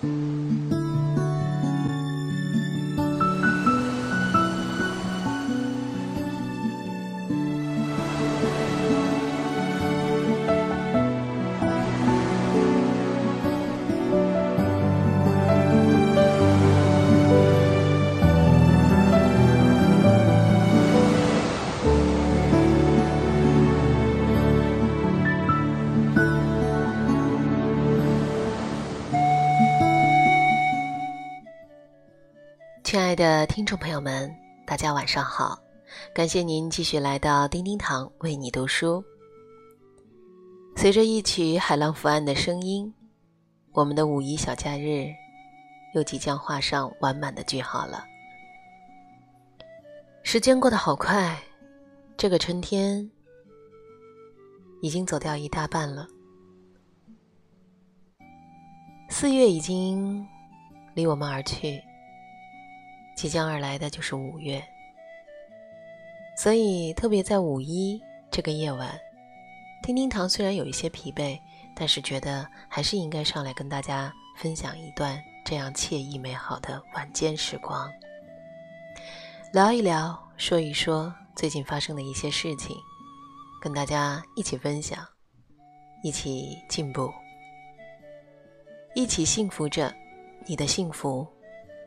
亲的听众朋友们，大家晚上好！感谢您继续来到叮叮堂为你读书。随着一曲海浪伏岸的声音，我们的五一小假日又即将画上完满的句号了。时间过得好快，这个春天已经走掉一大半了。四月已经离我们而去。即将而来的就是五月，所以特别在五一这个夜晚，叮叮堂虽然有一些疲惫，但是觉得还是应该上来跟大家分享一段这样惬意美好的晚间时光，聊一聊，说一说最近发生的一些事情，跟大家一起分享，一起进步，一起幸福着，你的幸福，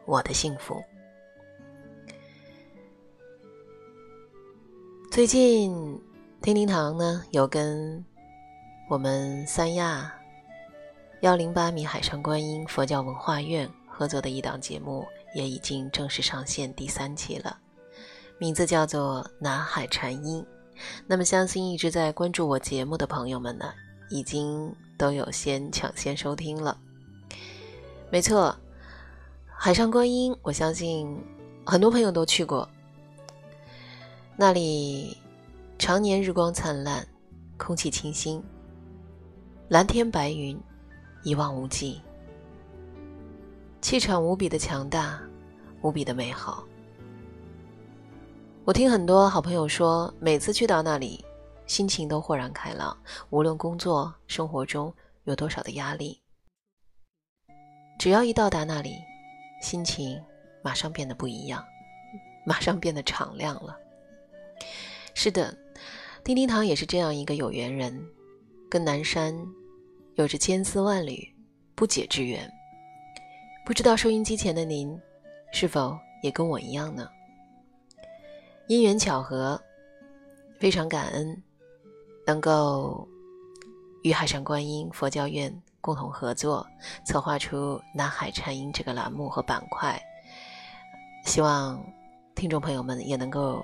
我的幸福。最近，叮叮堂呢有跟我们三亚幺零八米海上观音佛教文化院合作的一档节目，也已经正式上线第三期了，名字叫做《南海禅音》。那么，相信一直在关注我节目的朋友们呢，已经都有先抢先收听了。没错，海上观音，我相信很多朋友都去过。那里常年日光灿烂，空气清新，蓝天白云，一望无际，气场无比的强大，无比的美好。我听很多好朋友说，每次去到那里，心情都豁然开朗，无论工作生活中有多少的压力，只要一到达那里，心情马上变得不一样，马上变得敞亮了。是的，丁丁堂也是这样一个有缘人，跟南山有着千丝万缕不解之缘。不知道收音机前的您，是否也跟我一样呢？因缘巧合，非常感恩能够与海上观音佛教院共同合作，策划出南海禅音这个栏目和板块。希望听众朋友们也能够。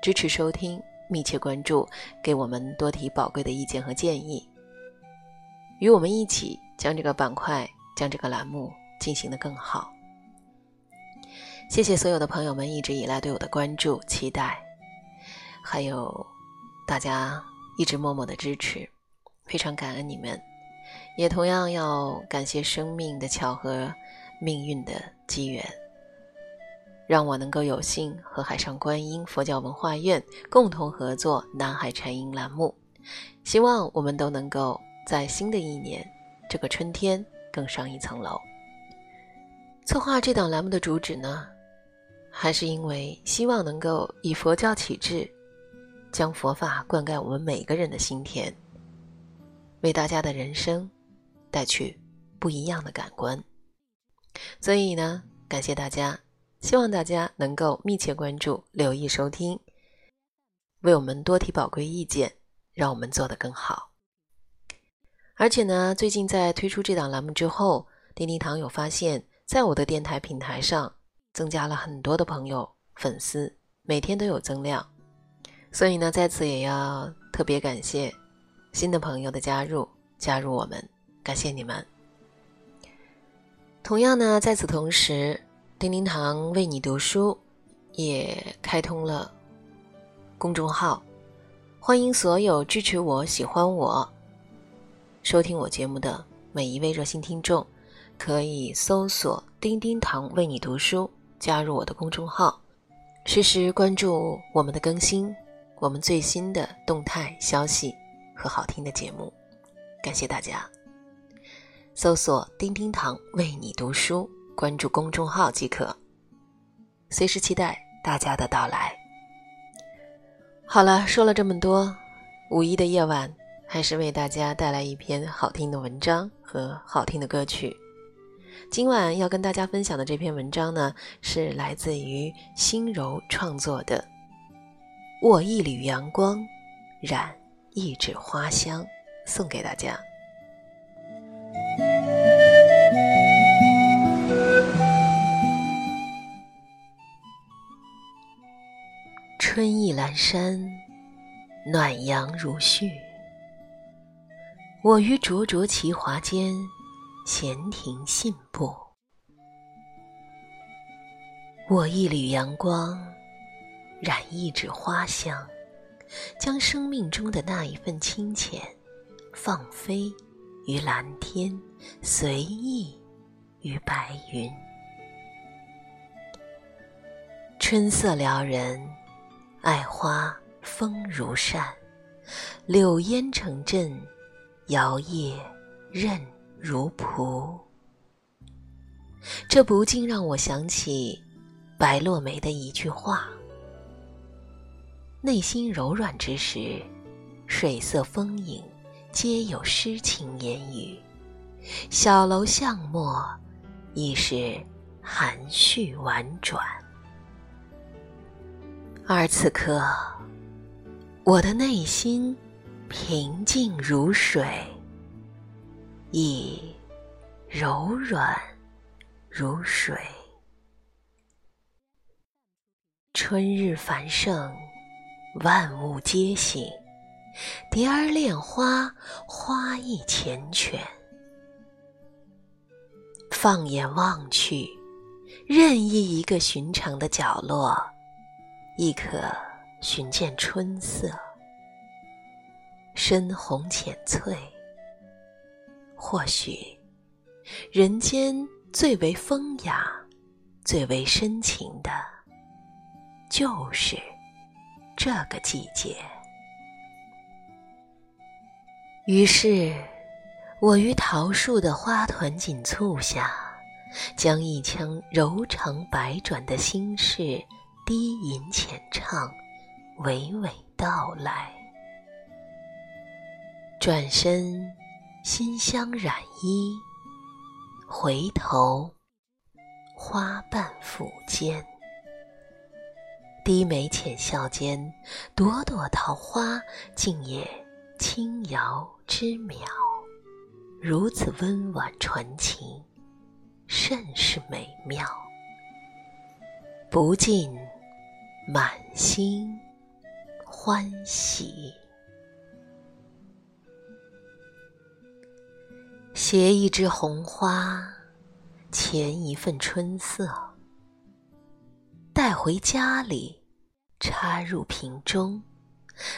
支持收听，密切关注，给我们多提宝贵的意见和建议，与我们一起将这个板块、将这个栏目进行的更好。谢谢所有的朋友们一直以来对我的关注、期待，还有大家一直默默的支持，非常感恩你们。也同样要感谢生命的巧合、命运的机缘。让我能够有幸和海上观音佛教文化院共同合作南海禅音栏目，希望我们都能够在新的一年这个春天更上一层楼。策划这档栏目的主旨呢，还是因为希望能够以佛教启智，将佛法灌溉我们每个人的心田，为大家的人生带去不一样的感官。所以呢，感谢大家。希望大家能够密切关注、留意收听，为我们多提宝贵意见，让我们做得更好。而且呢，最近在推出这档栏目之后，叮叮堂有发现，在我的电台平台上增加了很多的朋友、粉丝，每天都有增量。所以呢，在此也要特别感谢新的朋友的加入，加入我们，感谢你们。同样呢，在此同时。叮叮堂为你读书，也开通了公众号，欢迎所有支持我、喜欢我、收听我节目的每一位热心听众，可以搜索“叮叮堂为你读书”，加入我的公众号，实时关注我们的更新，我们最新的动态消息和好听的节目。感谢大家。搜索“丁丁堂为你读书”，关注公众号即可。随时期待大家的到来。好了，说了这么多，五一的夜晚，还是为大家带来一篇好听的文章和好听的歌曲。今晚要跟大家分享的这篇文章呢，是来自于心柔创作的《握一缕阳光，染一纸花香》，送给大家。春意阑珊，暖阳如絮。我于灼灼其华间。闲庭信步，我一缕阳光，染一纸花香，将生命中的那一份清浅，放飞于蓝天，随意于白云。春色撩人，爱花风如扇，柳烟成阵，摇曳任。如蒲，这不禁让我想起白落梅的一句话：“内心柔软之时，水色风影皆有诗情言语；小楼巷陌，亦是含蓄婉转。”而此刻，我的内心平静如水。亦柔软如水。春日繁盛，万物皆醒。蝶儿恋花，花意缱绻。放眼望去，任意一个寻常的角落，亦可寻见春色，深红浅翠。或许，人间最为风雅、最为深情的，就是这个季节。于是，我于桃树的花团锦簇下，将一腔柔肠百转的心事低吟浅唱，娓娓道来。转身。馨香染衣，回头，花瓣抚肩，低眉浅笑间，朵朵桃花竟也轻摇之渺，如此温婉纯情，甚是美妙，不禁满心欢喜。携一枝红花，前一份春色，带回家里，插入瓶中。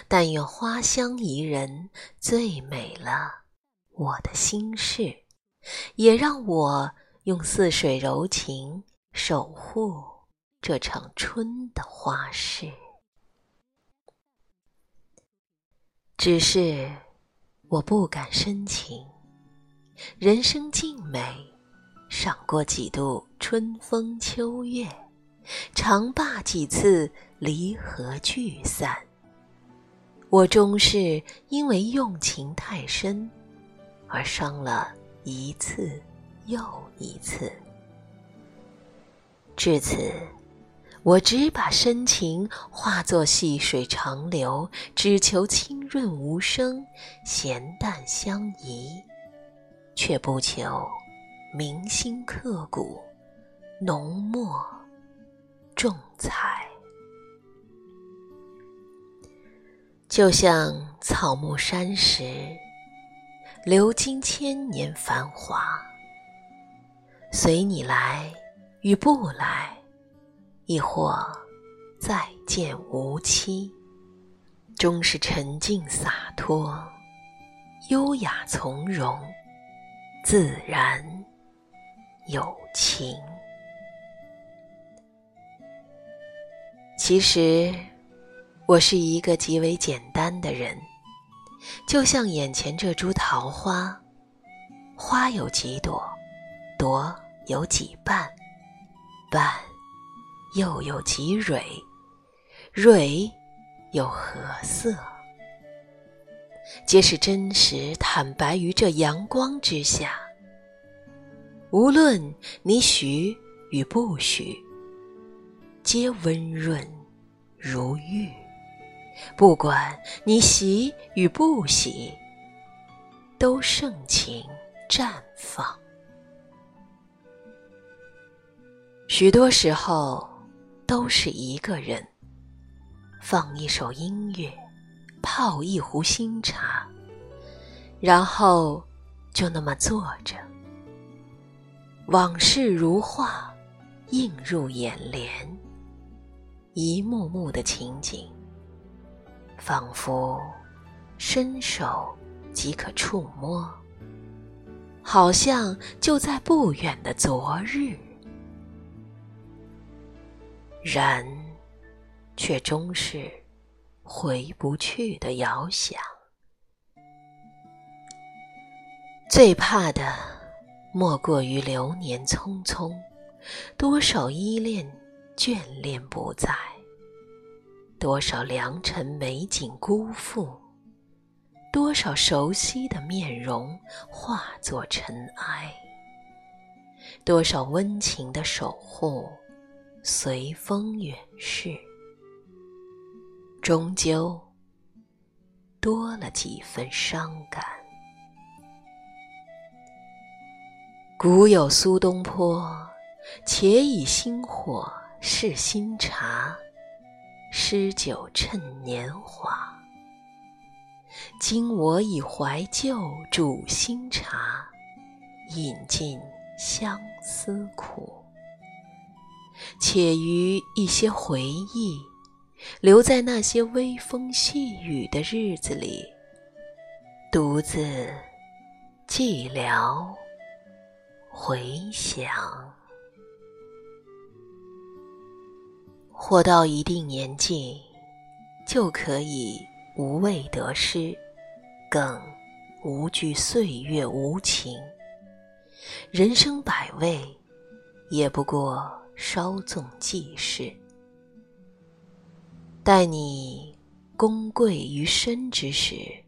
但愿花香宜人，最美了我的心事，也让我用似水柔情守护这场春的花事。只是我不敢深情。人生静美，赏过几度春风秋月，长罢几次离合聚散。我终是因为用情太深，而伤了一次又一次。至此，我只把深情化作细水长流，只求清润无声，咸淡相宜。却不求铭心刻骨、浓墨重彩，就像草木山石，流经千年繁华，随你来与不来，亦或再见无期，终是沉静洒脱、优雅从容。自然有情。其实，我是一个极为简单的人，就像眼前这株桃花，花有几朵，朵有几瓣，瓣又有几蕊，蕊有何色？皆是真实坦白于这阳光之下。无论你许与不许，皆温润如玉；不管你喜与不喜，都盛情。绽放。许多时候，都是一个人，放一首音乐，泡一壶新茶，然后就那么坐着，往事如画，映入眼帘，一幕幕的情景，仿佛伸手即可触摸。好像就在不远的昨日，然却终是回不去的遥想。最怕的莫过于流年匆匆，多少依恋眷恋不在，多少良辰美景辜负。多少熟悉的面容化作尘埃，多少温情的守护随风远逝，终究多了几分伤感。古有苏东坡，且以新火试新茶，诗酒趁年华。今我以怀旧煮新茶，饮尽相思苦。且于一些回忆，留在那些微风细雨的日子里，独自寂寥回想。活到一定年纪，就可以。无畏得失，更无惧岁月无情。人生百味，也不过稍纵即逝。待你功贵于身之时，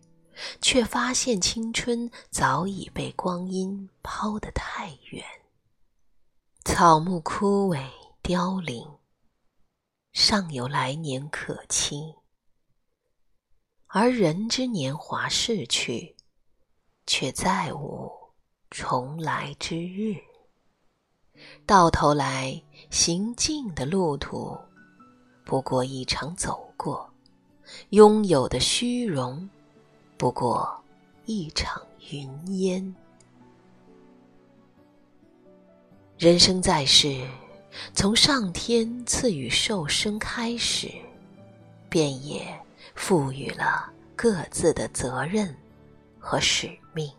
却发现青春早已被光阴抛得太远，草木枯萎凋零，尚有来年可期。而人之年华逝去，却再无重来之日。到头来，行进的路途，不过一场走过；拥有的虚荣，不过一场云烟。人生在世，从上天赐予受生开始，便也。赋予了各自的责任和使命。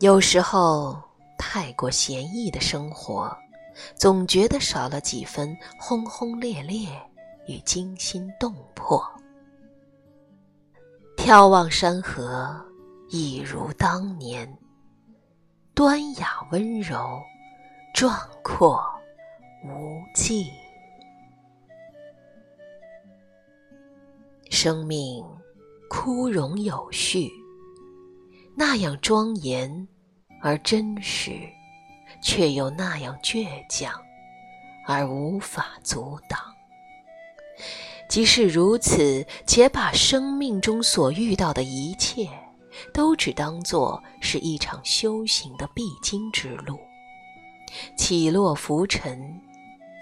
有时候，太过闲逸的生活，总觉得少了几分轰轰烈烈与惊心动魄。眺望山河，一如当年，端雅温柔，壮阔无际。生命枯荣有序，那样庄严而真实，却又那样倔强而无法阻挡。即使如此，且把生命中所遇到的一切，都只当作是一场修行的必经之路，起落浮沉，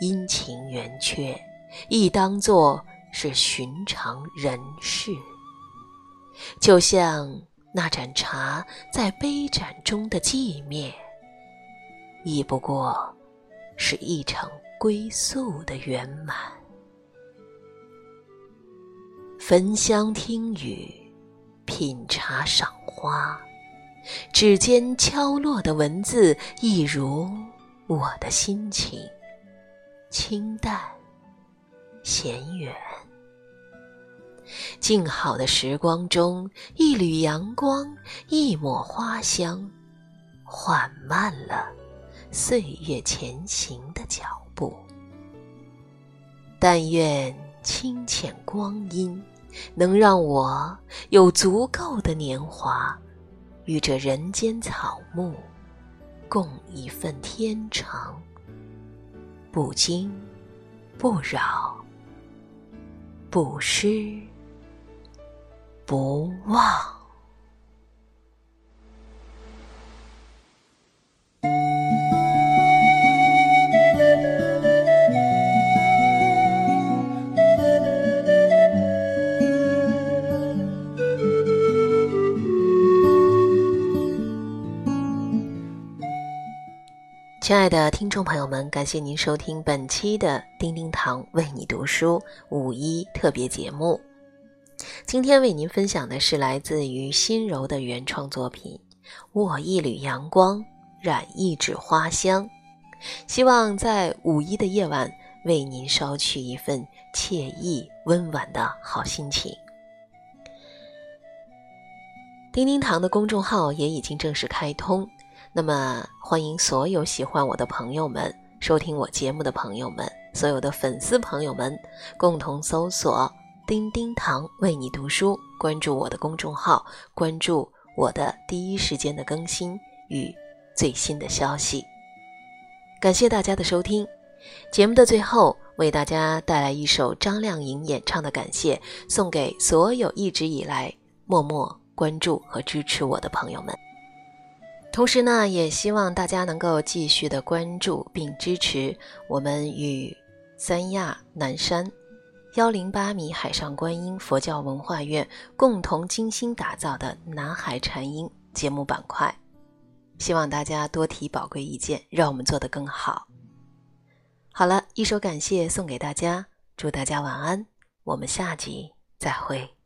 阴晴圆缺，亦当作。是寻常人事，就像那盏茶在杯盏中的寂灭，亦不过是一场归宿的圆满。焚香听雨，品茶赏花，指尖敲落的文字，一如我的心情，清淡。闲远，静好的时光中，一缕阳光，一抹花香，缓慢了岁月前行的脚步。但愿清浅光阴，能让我有足够的年华，与这人间草木，共一份天长。不惊，不扰，不失。不忘。亲爱的听众朋友们，感谢您收听本期的叮叮堂为你读书五一特别节目。今天为您分享的是来自于心柔的原创作品《握一缕阳光，染一纸花香》，希望在五一的夜晚为您捎去一份惬意温婉的好心情。叮叮堂的公众号也已经正式开通，那么欢迎所有喜欢我的朋友们、收听我节目的朋友们、所有的粉丝朋友们共同搜索。叮叮堂为你读书，关注我的公众号，关注我的第一时间的更新与最新的消息。感谢大家的收听，节目的最后为大家带来一首张靓颖演唱的《感谢》，送给所有一直以来默默关注和支持我的朋友们。同时呢，也希望大家能够继续的关注并支持我们与三亚南山。幺零八米海上观音佛教文化院共同精心打造的南海禅音节目板块，希望大家多提宝贵意见，让我们做得更好。好了，一首感谢送给大家，祝大家晚安，我们下集再会。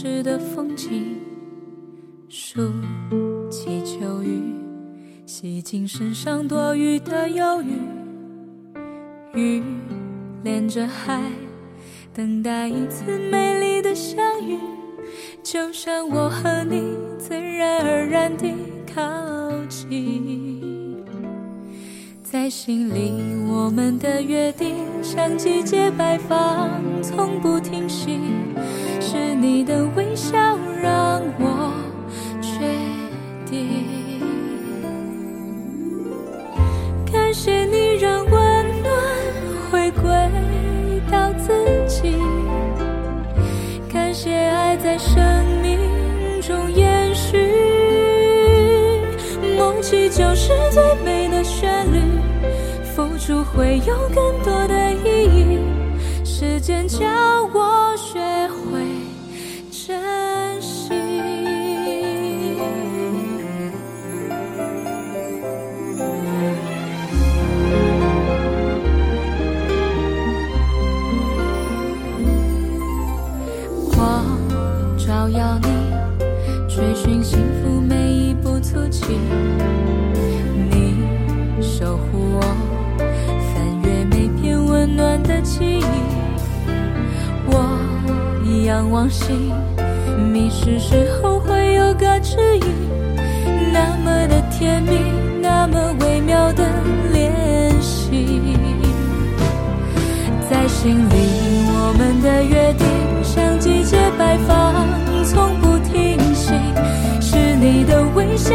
片未知的风景，数起秋雨，洗净身上多余的忧郁。雨连着海，等待一次美丽的相遇。就像我和你自然而然地靠近，在心里我们的约定像季节摆放，从不停息。是你的微笑让我决定，感谢你让温暖回归到自己，感谢爱在生命中延续，梦起就是最美的旋律，付出会有更多的意义，时间教我学会。你守护我，翻阅每片温暖的记忆。我仰望星，迷失时候会有个指引，那么的甜蜜，那么微妙的联系，在心里，我们的约定像季节摆放，从不停息，是你的微笑